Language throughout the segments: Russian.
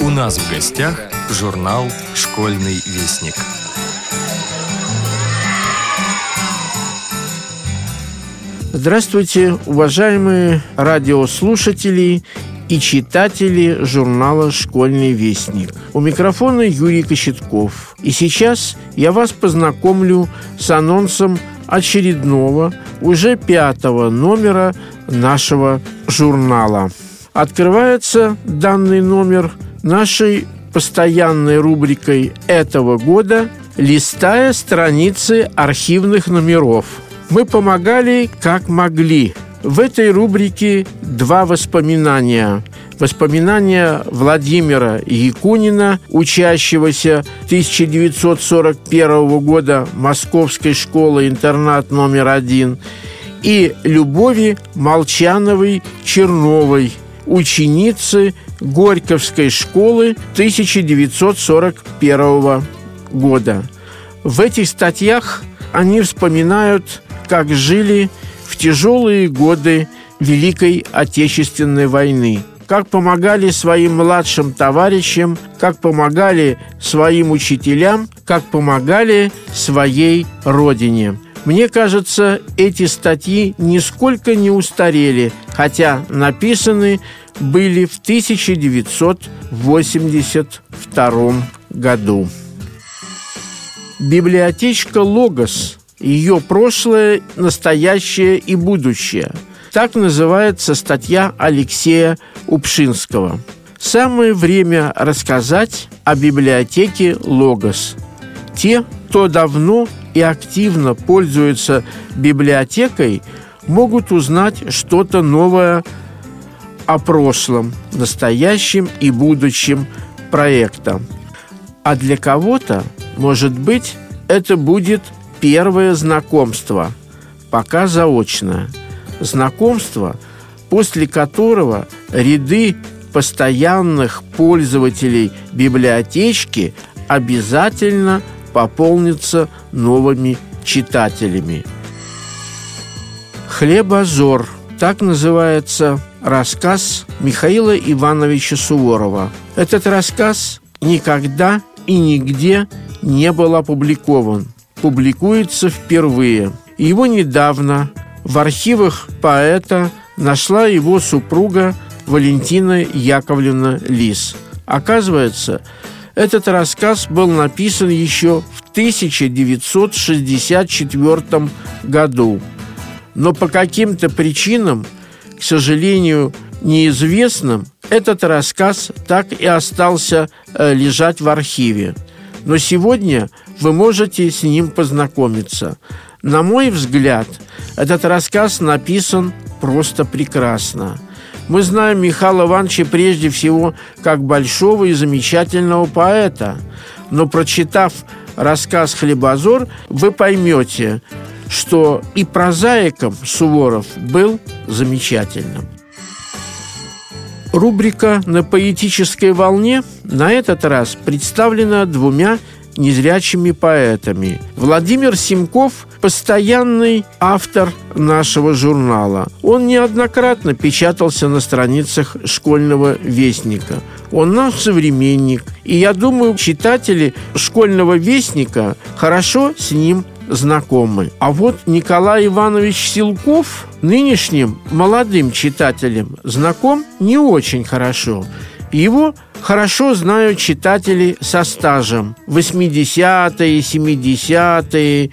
У нас в гостях журнал «Школьный вестник». Здравствуйте, уважаемые радиослушатели и читатели журнала «Школьный вестник». У микрофона Юрий Кочетков. И сейчас я вас познакомлю с анонсом очередного, уже пятого номера нашего журнала. Открывается данный номер нашей постоянной рубрикой этого года «Листая страницы архивных номеров». Мы помогали как могли. В этой рубрике два воспоминания. Воспоминания Владимира Якунина, учащегося 1941 года Московской школы-интернат номер один, и Любови Молчановой-Черновой, ученицы Горьковской школы 1941 года. В этих статьях они вспоминают, как жили в тяжелые годы Великой Отечественной войны, как помогали своим младшим товарищам, как помогали своим учителям, как помогали своей родине. Мне кажется, эти статьи нисколько не устарели, хотя написаны были в 1982 году. Библиотечка «Логос» ее прошлое, настоящее и будущее. Так называется статья Алексея Упшинского. Самое время рассказать о библиотеке «Логос». Те, кто давно и активно пользуется библиотекой, могут узнать что-то новое о прошлом, настоящем и будущем проекта. А для кого-то, может быть, это будет первое знакомство, пока заочное. Знакомство, после которого ряды постоянных пользователей библиотечки обязательно пополнится новыми читателями. «Хлебозор» – так называется рассказ Михаила Ивановича Суворова. Этот рассказ никогда и нигде не был опубликован. Публикуется впервые. Его недавно в архивах поэта нашла его супруга Валентина Яковлевна Лис. Оказывается, этот рассказ был написан еще в 1964 году. Но по каким-то причинам, к сожалению, неизвестным, этот рассказ так и остался э, лежать в архиве. Но сегодня вы можете с ним познакомиться. На мой взгляд, этот рассказ написан просто прекрасно – мы знаем Михаила Ивановича прежде всего как большого и замечательного поэта. Но прочитав рассказ «Хлебозор», вы поймете, что и прозаиком Суворов был замечательным. Рубрика «На поэтической волне» на этот раз представлена двумя незрячими поэтами. Владимир Симков – постоянный автор нашего журнала. Он неоднократно печатался на страницах школьного вестника. Он наш современник, и я думаю, читатели школьного вестника хорошо с ним знакомы. А вот Николай Иванович Силков нынешним молодым читателям знаком не очень хорошо. Его хорошо знают читатели со стажем. 80-е, 70-е,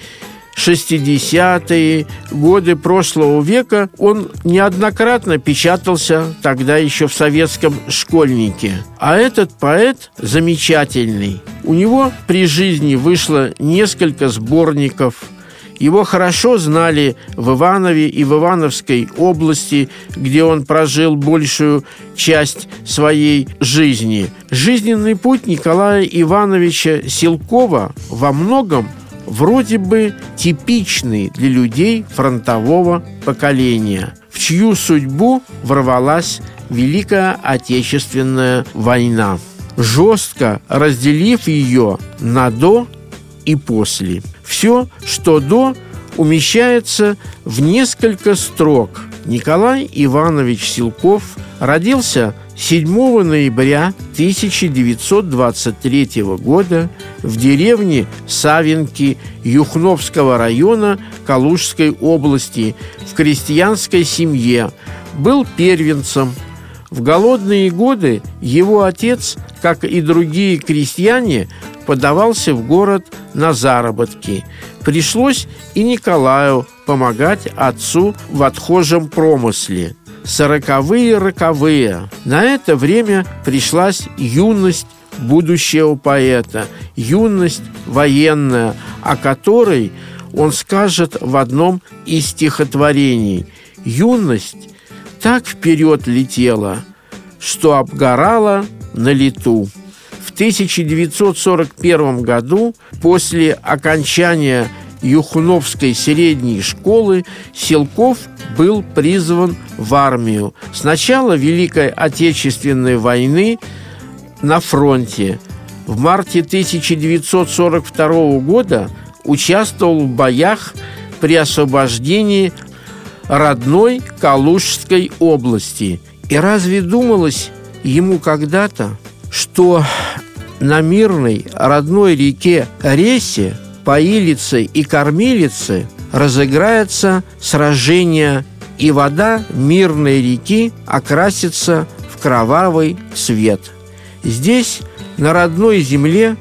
60-е годы прошлого века он неоднократно печатался тогда еще в советском школьнике. А этот поэт замечательный. У него при жизни вышло несколько сборников – его хорошо знали в Иванове и в Ивановской области, где он прожил большую часть своей жизни. Жизненный путь Николая Ивановича Силкова во многом вроде бы типичный для людей фронтового поколения, в чью судьбу ворвалась Великая Отечественная война, жестко разделив ее на «до» и «после». Все, что до, умещается в несколько строк, Николай Иванович Силков родился 7 ноября 1923 года в деревне Савинки Юхновского района Калужской области в крестьянской семье. Был первенцем. В голодные годы его отец, как и другие крестьяне, подавался в город на заработки. Пришлось и Николаю помогать отцу в отхожем промысле. Сороковые роковые. На это время пришлась юность будущего поэта, юность военная, о которой он скажет в одном из стихотворений. Юность так вперед летела, что обгорала на лету. В 1941 году, после окончания Юхновской средней школы, Силков был призван в армию. С начала Великой Отечественной войны на фронте. В марте 1942 года участвовал в боях при освобождении родной Калужской области. И разве думалось ему когда-то, что на мирной родной реке Ресе, Поилице и Кормилице разыграется сражение, и вода мирной реки окрасится в кровавый цвет. Здесь, на родной земле,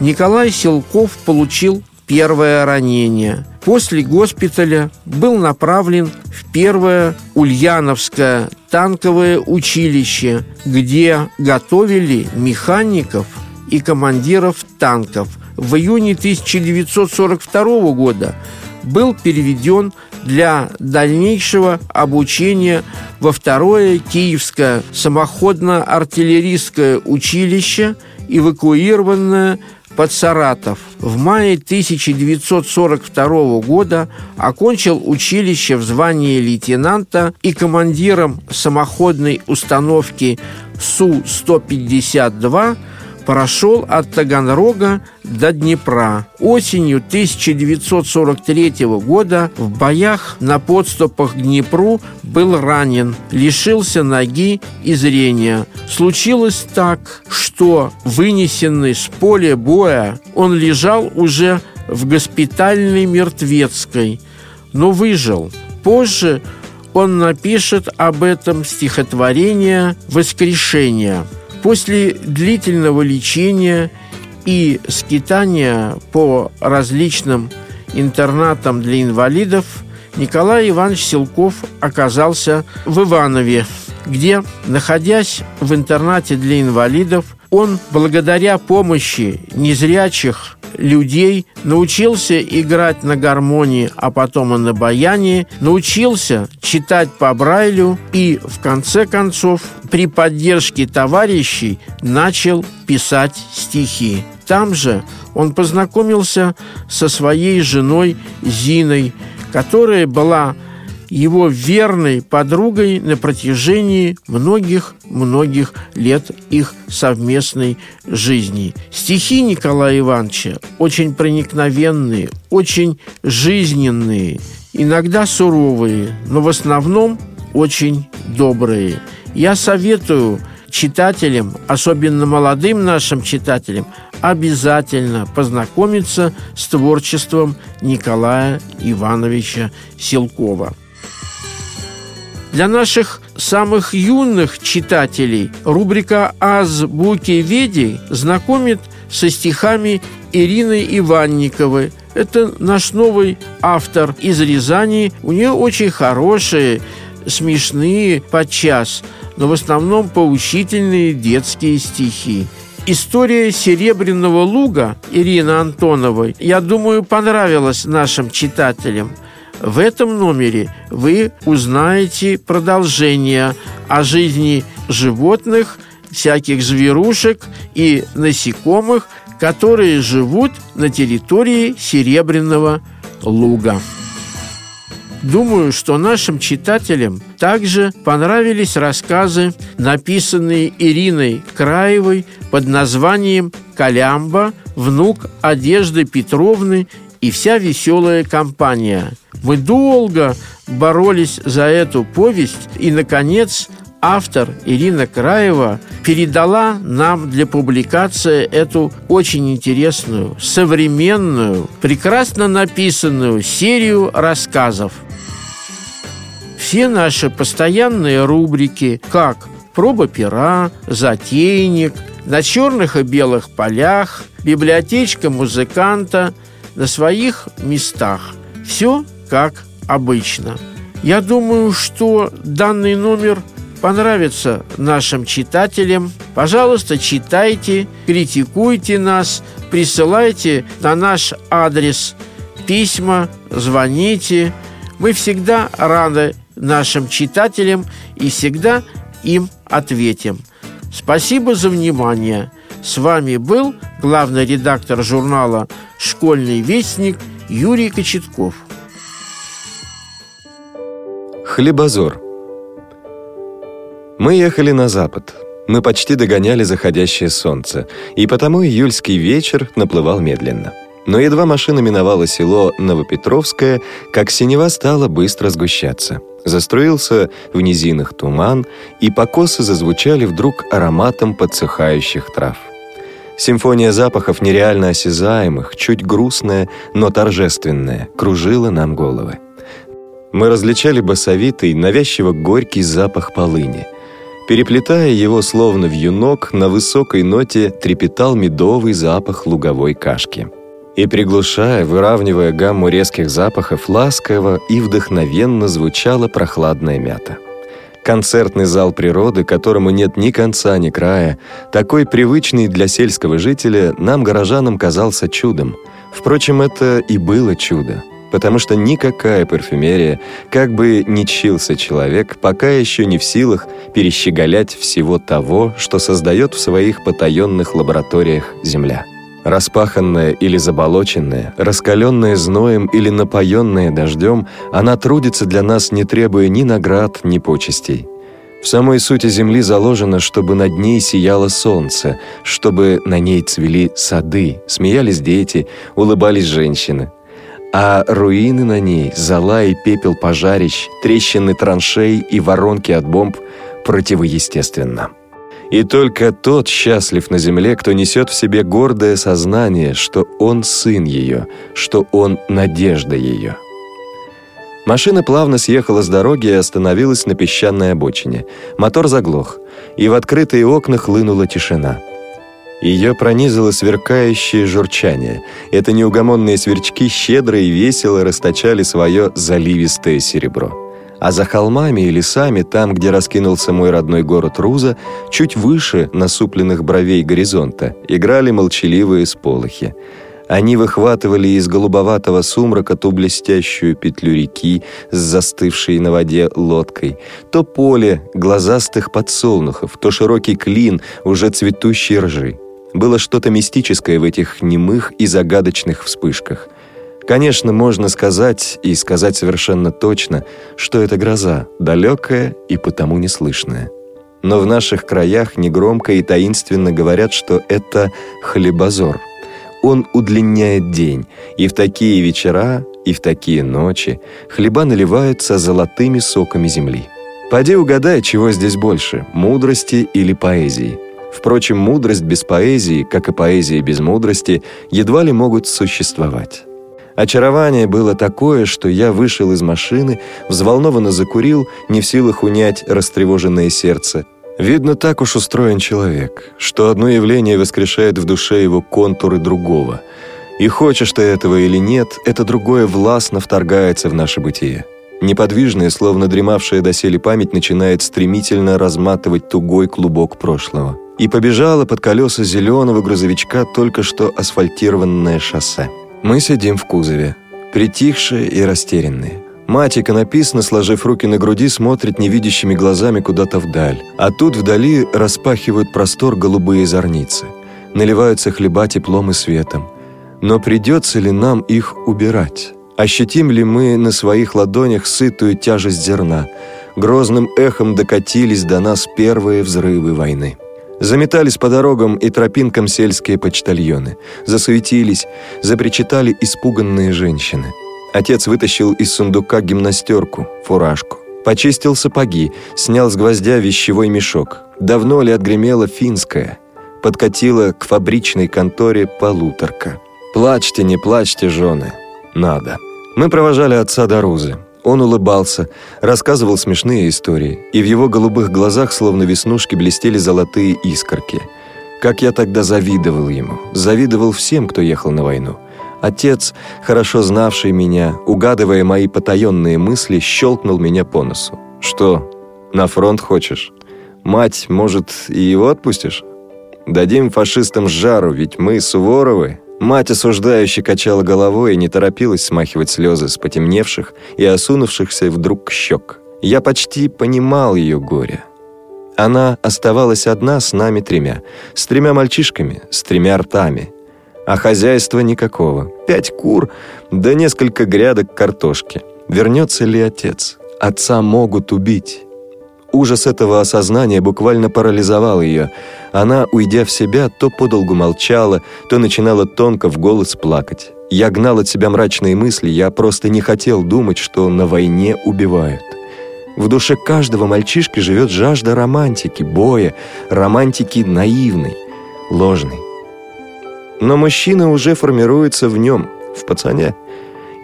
Николай Силков получил первое ранение. После госпиталя был направлен в первое Ульяновское танковое училище, где готовили механиков и командиров танков. В июне 1942 года был переведен для дальнейшего обучения во второе Киевское самоходно-артиллерийское училище, эвакуированное под Саратов. В мае 1942 года окончил училище в звании лейтенанта и командиром самоходной установки Су-152 прошел от Таганрога до Днепра. Осенью 1943 года в боях на подступах к Днепру был ранен, лишился ноги и зрения. Случилось так, что вынесенный с поля боя он лежал уже в госпитальной мертвецкой, но выжил. Позже он напишет об этом стихотворение «Воскрешение». После длительного лечения и скитания по различным интернатам для инвалидов Николай Иванович Силков оказался в Иванове, где, находясь в интернате для инвалидов, он благодаря помощи незрячих людей, научился играть на гармонии, а потом и на баяне, научился читать по Брайлю и, в конце концов, при поддержке товарищей начал писать стихи. Там же он познакомился со своей женой Зиной, которая была его верной подругой на протяжении многих-многих лет их совместной жизни. Стихи Николая Ивановича очень проникновенные, очень жизненные, иногда суровые, но в основном очень добрые. Я советую читателям, особенно молодым нашим читателям, обязательно познакомиться с творчеством Николая Ивановича Силкова. Для наших самых юных читателей рубрика «Азбуки Веди» знакомит со стихами Ирины Иванниковой. Это наш новый автор из Рязани. У нее очень хорошие, смешные подчас, но в основном поучительные детские стихи. История Серебряного луга Ирины Антоновой, я думаю, понравилась нашим читателям – в этом номере вы узнаете продолжение о жизни животных, всяких зверушек и насекомых, которые живут на территории Серебряного луга. Думаю, что нашим читателям также понравились рассказы, написанные Ириной Краевой под названием «Колямба», «Внук Одежды Петровны» и вся веселая компания. Мы долго боролись за эту повесть, и, наконец, автор Ирина Краева передала нам для публикации эту очень интересную, современную, прекрасно написанную серию рассказов. Все наши постоянные рубрики, как «Проба пера», «Затейник», «На черных и белых полях», «Библиотечка музыканта» на своих местах. Все как обычно. Я думаю, что данный номер понравится нашим читателям. Пожалуйста, читайте, критикуйте нас, присылайте на наш адрес письма, звоните. Мы всегда рады нашим читателям и всегда им ответим. Спасибо за внимание. С вами был главный редактор журнала «Школьный вестник» Юрий Кочетков. Хлебозор Мы ехали на запад. Мы почти догоняли заходящее солнце, и потому июльский вечер наплывал медленно. Но едва машина миновала село Новопетровское, как синева стала быстро сгущаться. Заструился в низинах туман, и покосы зазвучали вдруг ароматом подсыхающих трав. Симфония запахов нереально осязаемых, чуть грустная, но торжественная, кружила нам головы. Мы различали басовитый, навязчиво горький запах полыни. Переплетая его словно вьюнок, на высокой ноте трепетал медовый запах луговой кашки. И приглушая, выравнивая гамму резких запахов, ласково и вдохновенно звучала прохладная мята. Концертный зал природы, которому нет ни конца, ни края, такой привычный для сельского жителя, нам, горожанам, казался чудом. Впрочем, это и было чудо потому что никакая парфюмерия, как бы ни чился человек, пока еще не в силах перещеголять всего того, что создает в своих потаенных лабораториях Земля. Распаханная или заболоченная, раскаленная зноем или напоенная дождем, она трудится для нас, не требуя ни наград, ни почестей. В самой сути земли заложено, чтобы над ней сияло солнце, чтобы на ней цвели сады, смеялись дети, улыбались женщины – а руины на ней, зола и пепел пожарищ, трещины траншей и воронки от бомб противоестественно. И только тот счастлив на земле, кто несет в себе гордое сознание, что он сын ее, что он надежда ее. Машина плавно съехала с дороги и остановилась на песчаной обочине. Мотор заглох, и в открытые окна хлынула тишина – ее пронизало сверкающее журчание. Это неугомонные сверчки щедро и весело расточали свое заливистое серебро. А за холмами и лесами, там, где раскинулся мой родной город Руза, чуть выше насупленных бровей горизонта, играли молчаливые сполохи. Они выхватывали из голубоватого сумрака ту блестящую петлю реки с застывшей на воде лодкой, то поле глазастых подсолнухов, то широкий клин уже цветущей ржи. Было что-то мистическое в этих немых и загадочных вспышках. Конечно, можно сказать, и сказать совершенно точно, что это гроза, далекая и потому неслышная. Но в наших краях негромко и таинственно говорят, что это хлебозор. Он удлиняет день, и в такие вечера, и в такие ночи хлеба наливаются золотыми соками земли. Поди угадай, чего здесь больше – мудрости или поэзии – Впрочем, мудрость без поэзии, как и поэзия без мудрости, едва ли могут существовать. Очарование было такое, что я вышел из машины, взволнованно закурил, не в силах унять растревоженное сердце. Видно, так уж устроен человек, что одно явление воскрешает в душе его контуры другого. И хочешь ты этого или нет, это другое властно вторгается в наше бытие. Неподвижная, словно дремавшая доселе память, начинает стремительно разматывать тугой клубок прошлого и побежала под колеса зеленого грузовичка только что асфальтированное шоссе. Мы сидим в кузове, притихшие и растерянные. Мать иконописно, сложив руки на груди, смотрит невидящими глазами куда-то вдаль. А тут вдали распахивают простор голубые зорницы. Наливаются хлеба теплом и светом. Но придется ли нам их убирать? Ощутим ли мы на своих ладонях сытую тяжесть зерна? Грозным эхом докатились до нас первые взрывы войны. Заметались по дорогам и тропинкам сельские почтальоны. Засуетились, запричитали испуганные женщины. Отец вытащил из сундука гимнастерку, фуражку. Почистил сапоги, снял с гвоздя вещевой мешок. Давно ли отгремела финская? Подкатила к фабричной конторе полуторка. «Плачьте, не плачьте, жены. Надо». Мы провожали отца до Рузы. Он улыбался, рассказывал смешные истории, и в его голубых глазах, словно веснушки, блестели золотые искорки. Как я тогда завидовал ему, завидовал всем, кто ехал на войну. Отец, хорошо знавший меня, угадывая мои потаенные мысли, щелкнул меня по носу. «Что, на фронт хочешь? Мать, может, и его отпустишь? Дадим фашистам жару, ведь мы Суворовы, Мать осуждающе качала головой и не торопилась смахивать слезы с потемневших и осунувшихся вдруг щек. Я почти понимал ее горе. Она оставалась одна с нами тремя, с тремя мальчишками, с тремя ртами. А хозяйства никакого. Пять кур, да несколько грядок картошки. Вернется ли отец? Отца могут убить. Ужас этого осознания буквально парализовал ее. Она, уйдя в себя, то подолгу молчала, то начинала тонко в голос плакать. Я гнал от себя мрачные мысли, я просто не хотел думать, что на войне убивают. В душе каждого мальчишки живет жажда романтики, боя, романтики наивной, ложной. Но мужчина уже формируется в нем, в пацане.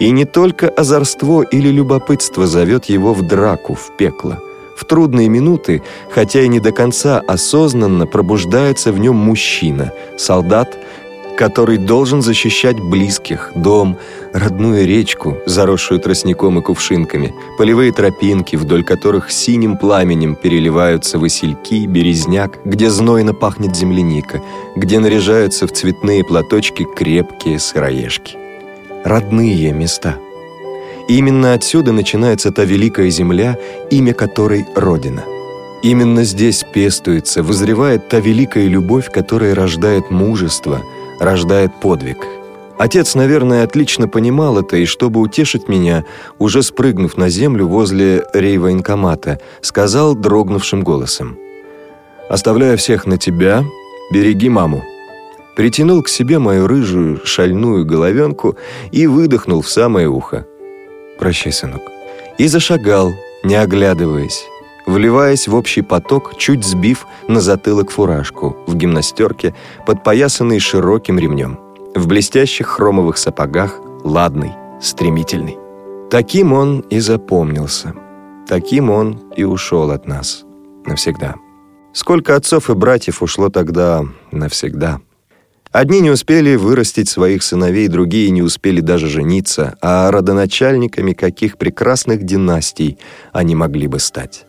И не только озорство или любопытство зовет его в драку, в пекло – в трудные минуты, хотя и не до конца осознанно, пробуждается в нем мужчина, солдат, который должен защищать близких, дом, родную речку, заросшую тростником и кувшинками, полевые тропинки, вдоль которых синим пламенем переливаются васильки, березняк, где знойно пахнет земляника, где наряжаются в цветные платочки крепкие сыроежки. Родные места — именно отсюда начинается та великая земля, имя которой – Родина. Именно здесь пестуется, вызревает та великая любовь, которая рождает мужество, рождает подвиг. Отец, наверное, отлично понимал это, и чтобы утешить меня, уже спрыгнув на землю возле рейвоенкомата, сказал дрогнувшим голосом. «Оставляю всех на тебя, береги маму». Притянул к себе мою рыжую, шальную головенку и выдохнул в самое ухо. «Прощай, сынок». И зашагал, не оглядываясь, вливаясь в общий поток, чуть сбив на затылок фуражку, в гимнастерке, подпоясанный широким ремнем, в блестящих хромовых сапогах, ладный, стремительный. Таким он и запомнился. Таким он и ушел от нас навсегда. Сколько отцов и братьев ушло тогда навсегда. Одни не успели вырастить своих сыновей, другие не успели даже жениться, а родоначальниками каких прекрасных династий они могли бы стать.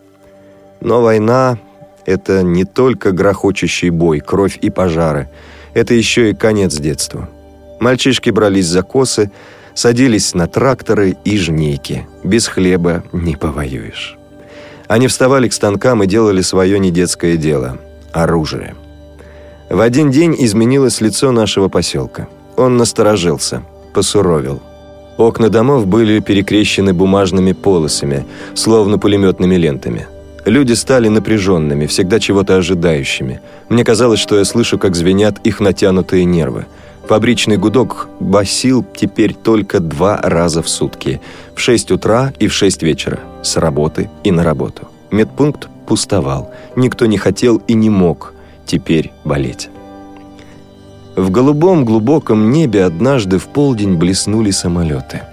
Но война — это не только грохочущий бой, кровь и пожары. Это еще и конец детства. Мальчишки брались за косы, садились на тракторы и жнейки. Без хлеба не повоюешь. Они вставали к станкам и делали свое недетское дело — оружие — в один день изменилось лицо нашего поселка. Он насторожился, посуровил. Окна домов были перекрещены бумажными полосами, словно пулеметными лентами. Люди стали напряженными, всегда чего-то ожидающими. Мне казалось, что я слышу, как звенят их натянутые нервы. Фабричный гудок басил теперь только два раза в сутки. В 6 утра и в 6 вечера. С работы и на работу. Медпункт пустовал. Никто не хотел и не мог теперь болеть. В голубом глубоком небе однажды в полдень блеснули самолеты.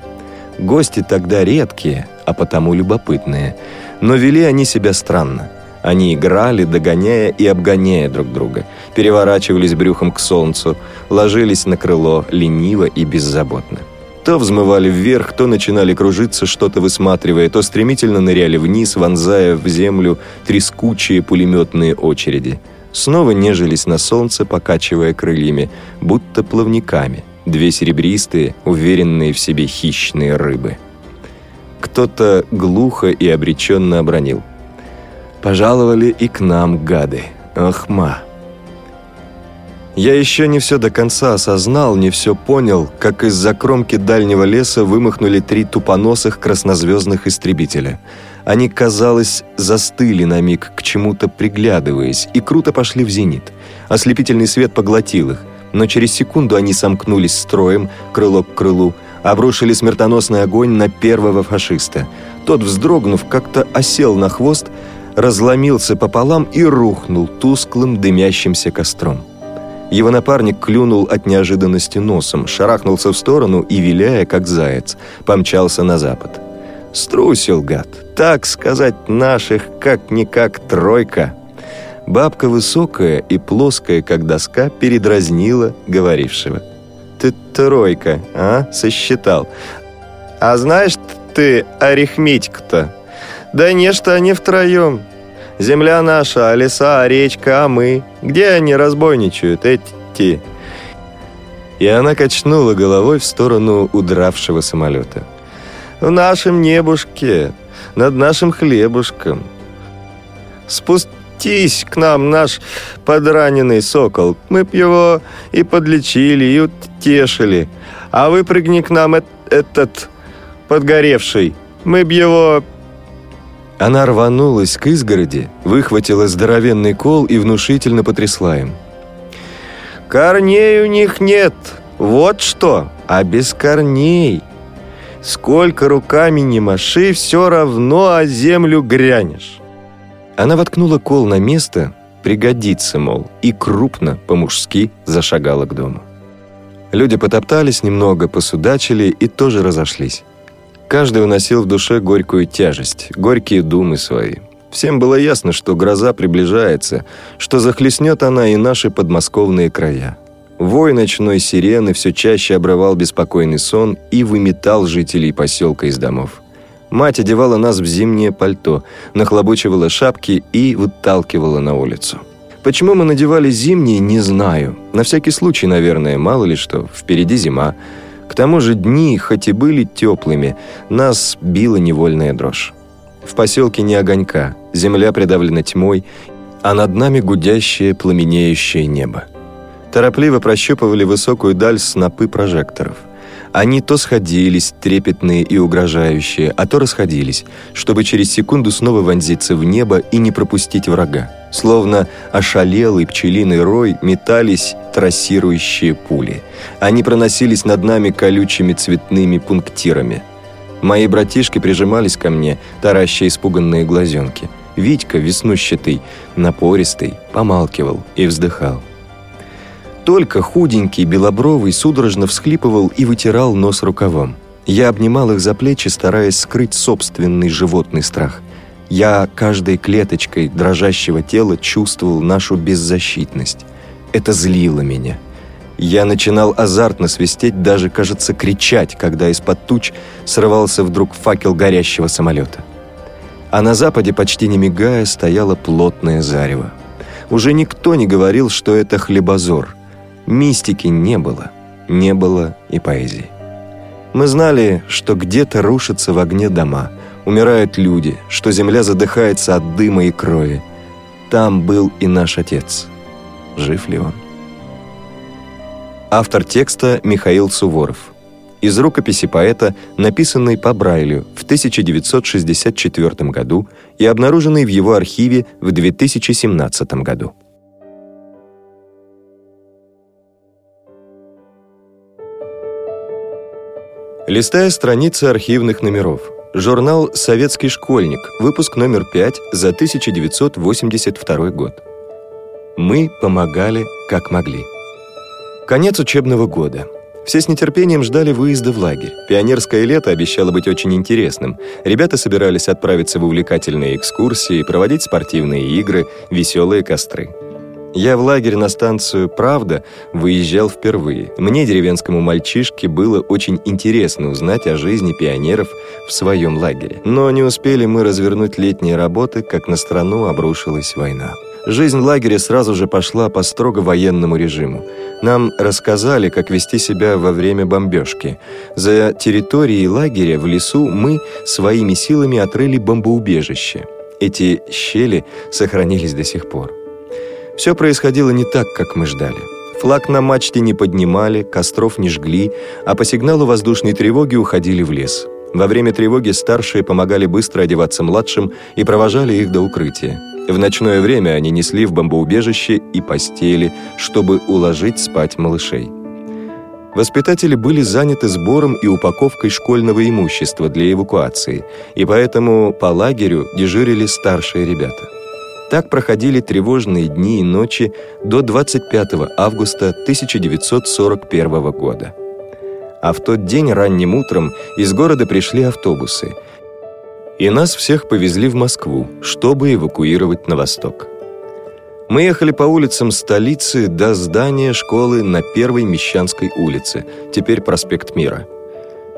Гости тогда редкие, а потому любопытные, но вели они себя странно. Они играли, догоняя и обгоняя друг друга, переворачивались брюхом к солнцу, ложились на крыло лениво и беззаботно. То взмывали вверх, то начинали кружиться, что-то высматривая, то стремительно ныряли вниз, вонзая в землю трескучие пулеметные очереди – снова нежились на солнце, покачивая крыльями, будто плавниками, две серебристые, уверенные в себе хищные рыбы. Кто-то глухо и обреченно обронил. «Пожаловали и к нам, гады! Ах, ма!» Я еще не все до конца осознал, не все понял, как из-за кромки дальнего леса вымахнули три тупоносых краснозвездных истребителя — они, казалось, застыли на миг, к чему-то приглядываясь, и круто пошли в зенит. Ослепительный свет поглотил их, но через секунду они сомкнулись строем, крыло к крылу, обрушили смертоносный огонь на первого фашиста. Тот, вздрогнув, как-то осел на хвост, разломился пополам и рухнул тусклым дымящимся костром. Его напарник клюнул от неожиданности носом, шарахнулся в сторону и, виляя, как заяц, помчался на запад. Струсил гад, так сказать, наших как-никак тройка. Бабка высокая и плоская, как доска, передразнила говорившего. «Ты тройка, а? Сосчитал. А знаешь ты арифметик-то? Да не, что они втроем. Земля наша, а леса, а речка, а мы. Где они разбойничают, эти?» И она качнула головой в сторону удравшего самолета. «В нашем небушке, над нашим хлебушком. Спустись к нам, наш подраненный сокол. Мы б его и подлечили, и утешили. А выпрыгни к нам этот подгоревший. Мы б его она рванулась к изгороди, выхватила здоровенный кол и внушительно потрясла им. «Корней у них нет! Вот что! А без корней! Сколько руками не маши, все равно о землю грянешь!» Она воткнула кол на место, пригодится, мол, и крупно, по-мужски, зашагала к дому. Люди потоптались немного, посудачили и тоже разошлись. Каждый уносил в душе горькую тяжесть, горькие думы свои. Всем было ясно, что гроза приближается, что захлестнет она и наши подмосковные края. Вой ночной сирены все чаще обрывал беспокойный сон и выметал жителей поселка из домов. Мать одевала нас в зимнее пальто, нахлобучивала шапки и выталкивала на улицу. Почему мы надевали зимние, не знаю. На всякий случай, наверное, мало ли что, впереди зима. К тому же дни, хоть и были теплыми, нас била невольная дрожь. В поселке не огонька, земля придавлена тьмой, а над нами гудящее, пламенеющее небо. Торопливо прощупывали высокую даль снопы прожекторов. Они то сходились, трепетные и угрожающие, а то расходились, чтобы через секунду снова вонзиться в небо и не пропустить врага. Словно ошалелый пчелиный рой метались трассирующие пули. Они проносились над нами колючими цветными пунктирами. Мои братишки прижимались ко мне, тараща испуганные глазенки. Витька, веснущатый, напористый, помалкивал и вздыхал. Только худенький, белобровый судорожно всхлипывал и вытирал нос рукавом. Я обнимал их за плечи, стараясь скрыть собственный животный страх. Я каждой клеточкой дрожащего тела чувствовал нашу беззащитность. Это злило меня. Я начинал азартно свистеть, даже, кажется, кричать, когда из-под туч срывался вдруг факел горящего самолета. А на западе, почти не мигая, стояло плотное зарево. Уже никто не говорил, что это хлебозор. Мистики не было, не было и поэзии. Мы знали, что где-то рушатся в огне дома, умирают люди, что земля задыхается от дыма и крови. Там был и наш отец. Жив ли он? Автор текста Михаил Суворов. Из рукописи поэта, написанной по Брайлю в 1964 году и обнаруженной в его архиве в 2017 году. Листая страницы архивных номеров. Журнал «Советский школьник», выпуск номер 5 за 1982 год. Мы помогали, как могли. Конец учебного года. Все с нетерпением ждали выезда в лагерь. Пионерское лето обещало быть очень интересным. Ребята собирались отправиться в увлекательные экскурсии, проводить спортивные игры, веселые костры. Я в лагерь на станцию «Правда» выезжал впервые. Мне, деревенскому мальчишке, было очень интересно узнать о жизни пионеров в своем лагере. Но не успели мы развернуть летние работы, как на страну обрушилась война. Жизнь в лагере сразу же пошла по строго военному режиму. Нам рассказали, как вести себя во время бомбежки. За территорией лагеря в лесу мы своими силами отрыли бомбоубежище. Эти щели сохранились до сих пор. Все происходило не так, как мы ждали. Флаг на мачте не поднимали, костров не жгли, а по сигналу воздушной тревоги уходили в лес. Во время тревоги старшие помогали быстро одеваться младшим и провожали их до укрытия. В ночное время они несли в бомбоубежище и постели, чтобы уложить спать малышей. Воспитатели были заняты сбором и упаковкой школьного имущества для эвакуации, и поэтому по лагерю дежурили старшие ребята. Так проходили тревожные дни и ночи до 25 августа 1941 года. А в тот день ранним утром из города пришли автобусы, и нас всех повезли в Москву, чтобы эвакуировать на восток. Мы ехали по улицам столицы до здания школы на Первой Мещанской улице, теперь проспект Мира.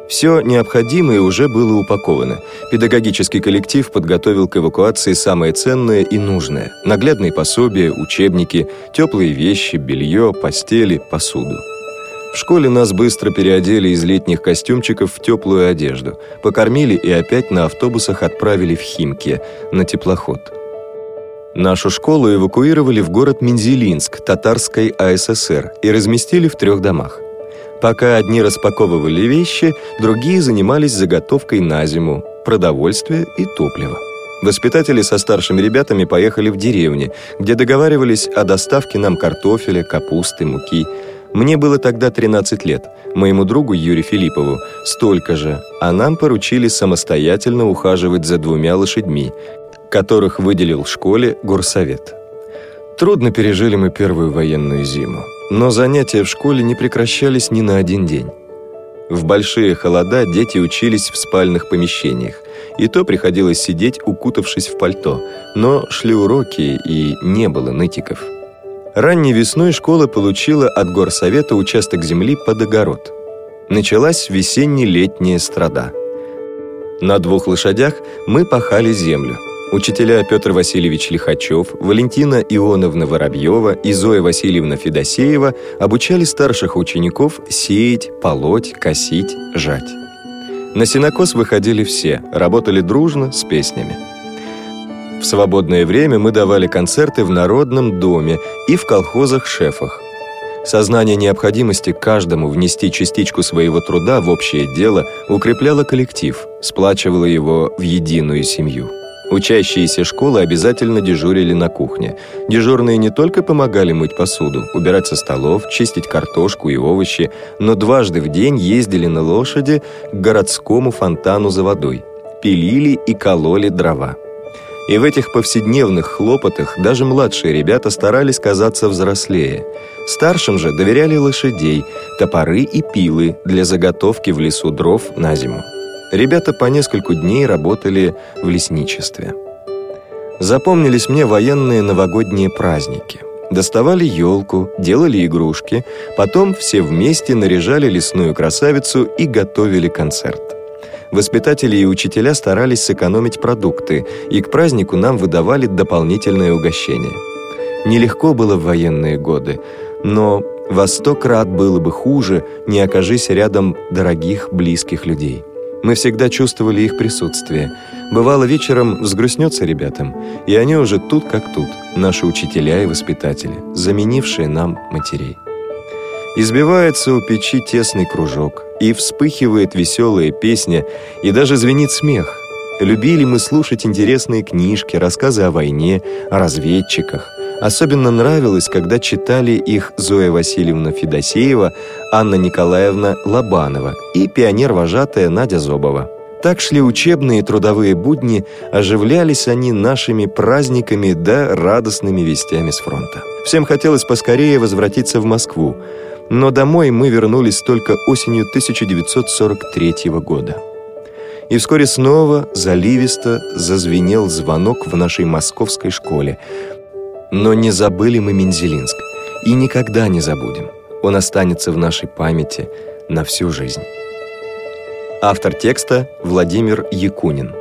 Все необходимое уже было упаковано. Педагогический коллектив подготовил к эвакуации самое ценное и нужное – наглядные пособия, учебники, теплые вещи, белье, постели, посуду. В школе нас быстро переодели из летних костюмчиков в теплую одежду, покормили и опять на автобусах отправили в Химки, на теплоход – Нашу школу эвакуировали в город Мензелинск, Татарской АССР, и разместили в трех домах. Пока одни распаковывали вещи, другие занимались заготовкой на зиму, продовольствия и топлива. Воспитатели со старшими ребятами поехали в деревни, где договаривались о доставке нам картофеля, капусты, муки. Мне было тогда 13 лет, моему другу Юрию Филиппову столько же, а нам поручили самостоятельно ухаживать за двумя лошадьми, которых выделил школе горсовет. Трудно пережили мы первую военную зиму, но занятия в школе не прекращались ни на один день. В большие холода дети учились в спальных помещениях, и то приходилось сидеть, укутавшись в пальто, но шли уроки, и не было нытиков. Ранней весной школа получила от горсовета участок земли под огород. Началась весенне-летняя страда. На двух лошадях мы пахали землю – Учителя Петр Васильевич Лихачев, Валентина Ионовна Воробьева и Зоя Васильевна Федосеева обучали старших учеников сеять, полоть, косить, жать. На сенокос выходили все, работали дружно, с песнями. В свободное время мы давали концерты в Народном доме и в колхозах-шефах. Сознание необходимости каждому внести частичку своего труда в общее дело укрепляло коллектив, сплачивало его в единую семью. Учащиеся школы обязательно дежурили на кухне. Дежурные не только помогали мыть посуду, убирать со столов, чистить картошку и овощи, но дважды в день ездили на лошади к городскому фонтану за водой, пилили и кололи дрова. И в этих повседневных хлопотах даже младшие ребята старались казаться взрослее. Старшим же доверяли лошадей, топоры и пилы для заготовки в лесу дров на зиму. Ребята по нескольку дней работали в лесничестве. Запомнились мне военные новогодние праздники. Доставали елку, делали игрушки, потом все вместе наряжали лесную красавицу и готовили концерт. Воспитатели и учителя старались сэкономить продукты, и к празднику нам выдавали дополнительное угощение. Нелегко было в военные годы, но во сто крат было бы хуже, не окажись рядом дорогих, близких людей. Мы всегда чувствовали их присутствие. Бывало, вечером взгрустнется ребятам, и они уже тут как тут, наши учителя и воспитатели, заменившие нам матерей. Избивается у печи тесный кружок, и вспыхивает веселая песня, и даже звенит смех. Любили мы слушать интересные книжки, рассказы о войне, о разведчиках. Особенно нравилось, когда читали их Зоя Васильевна Федосеева, Анна Николаевна Лобанова и пионер-вожатая Надя Зобова. Так шли учебные и трудовые будни, оживлялись они нашими праздниками да радостными вестями с фронта. Всем хотелось поскорее возвратиться в Москву, но домой мы вернулись только осенью 1943 года. И вскоре снова заливисто зазвенел звонок в нашей московской школе. Но не забыли мы Мензелинск и никогда не забудем. Он останется в нашей памяти на всю жизнь. Автор текста Владимир Якунин.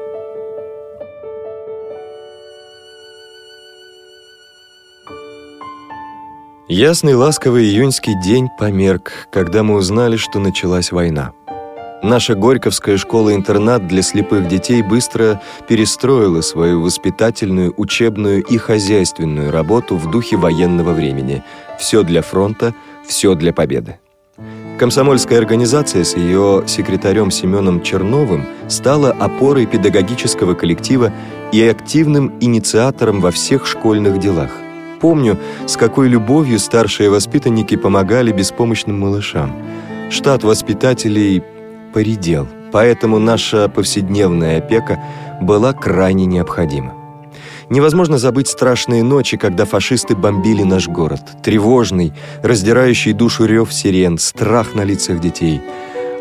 Ясный ласковый июньский день померк, когда мы узнали, что началась война. Наша Горьковская школа-интернат для слепых детей быстро перестроила свою воспитательную, учебную и хозяйственную работу в духе военного времени. Все для фронта, все для победы. Комсомольская организация с ее секретарем Семеном Черновым стала опорой педагогического коллектива и активным инициатором во всех школьных делах. Помню, с какой любовью старшие воспитанники помогали беспомощным малышам – Штат воспитателей поредел, поэтому наша повседневная опека была крайне необходима. Невозможно забыть страшные ночи, когда фашисты бомбили наш город. Тревожный, раздирающий душу рев сирен, страх на лицах детей.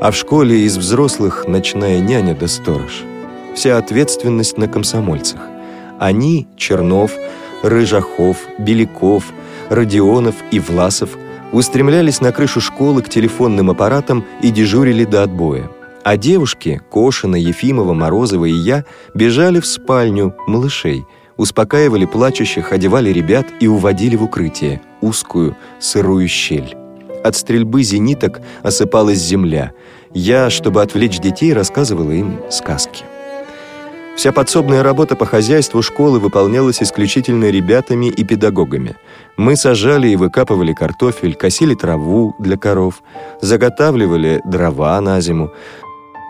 А в школе из взрослых ночная няня да сторож. Вся ответственность на комсомольцах. Они, Чернов, Рыжахов, Беляков, Родионов и Власов, устремлялись на крышу школы к телефонным аппаратам и дежурили до отбоя. А девушки, Кошина, Ефимова, Морозова и я, бежали в спальню малышей – успокаивали плачущих, одевали ребят и уводили в укрытие, узкую, сырую щель. От стрельбы зениток осыпалась земля. Я, чтобы отвлечь детей, рассказывала им сказки. Вся подсобная работа по хозяйству школы выполнялась исключительно ребятами и педагогами. Мы сажали и выкапывали картофель, косили траву для коров, заготавливали дрова на зиму,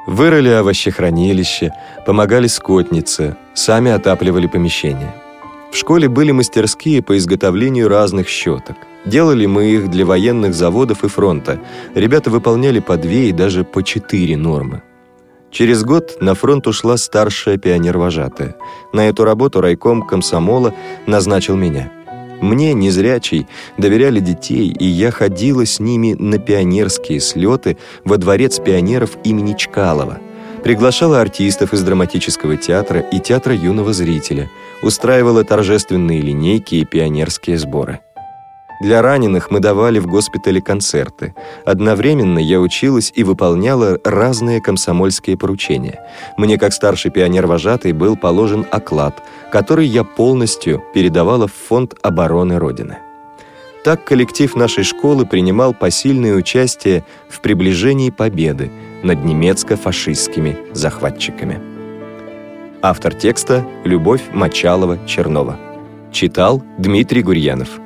Вырыли овощехранилище, помогали скотнице, сами отапливали помещение. В школе были мастерские по изготовлению разных щеток. Делали мы их для военных заводов и фронта. Ребята выполняли по две и даже по четыре нормы. Через год на фронт ушла старшая пионервожатая. На эту работу райком комсомола назначил меня. Мне, незрячий, доверяли детей, и я ходила с ними на пионерские слеты во дворец пионеров имени Чкалова. Приглашала артистов из драматического театра и театра юного зрителя, устраивала торжественные линейки и пионерские сборы. Для раненых мы давали в госпитале концерты. Одновременно я училась и выполняла разные комсомольские поручения. Мне, как старший пионер-вожатый, был положен оклад, который я полностью передавала в Фонд обороны Родины. Так коллектив нашей школы принимал посильное участие в приближении победы над немецко-фашистскими захватчиками. Автор текста Любовь Мочалова-Чернова. Читал Дмитрий Гурьянов.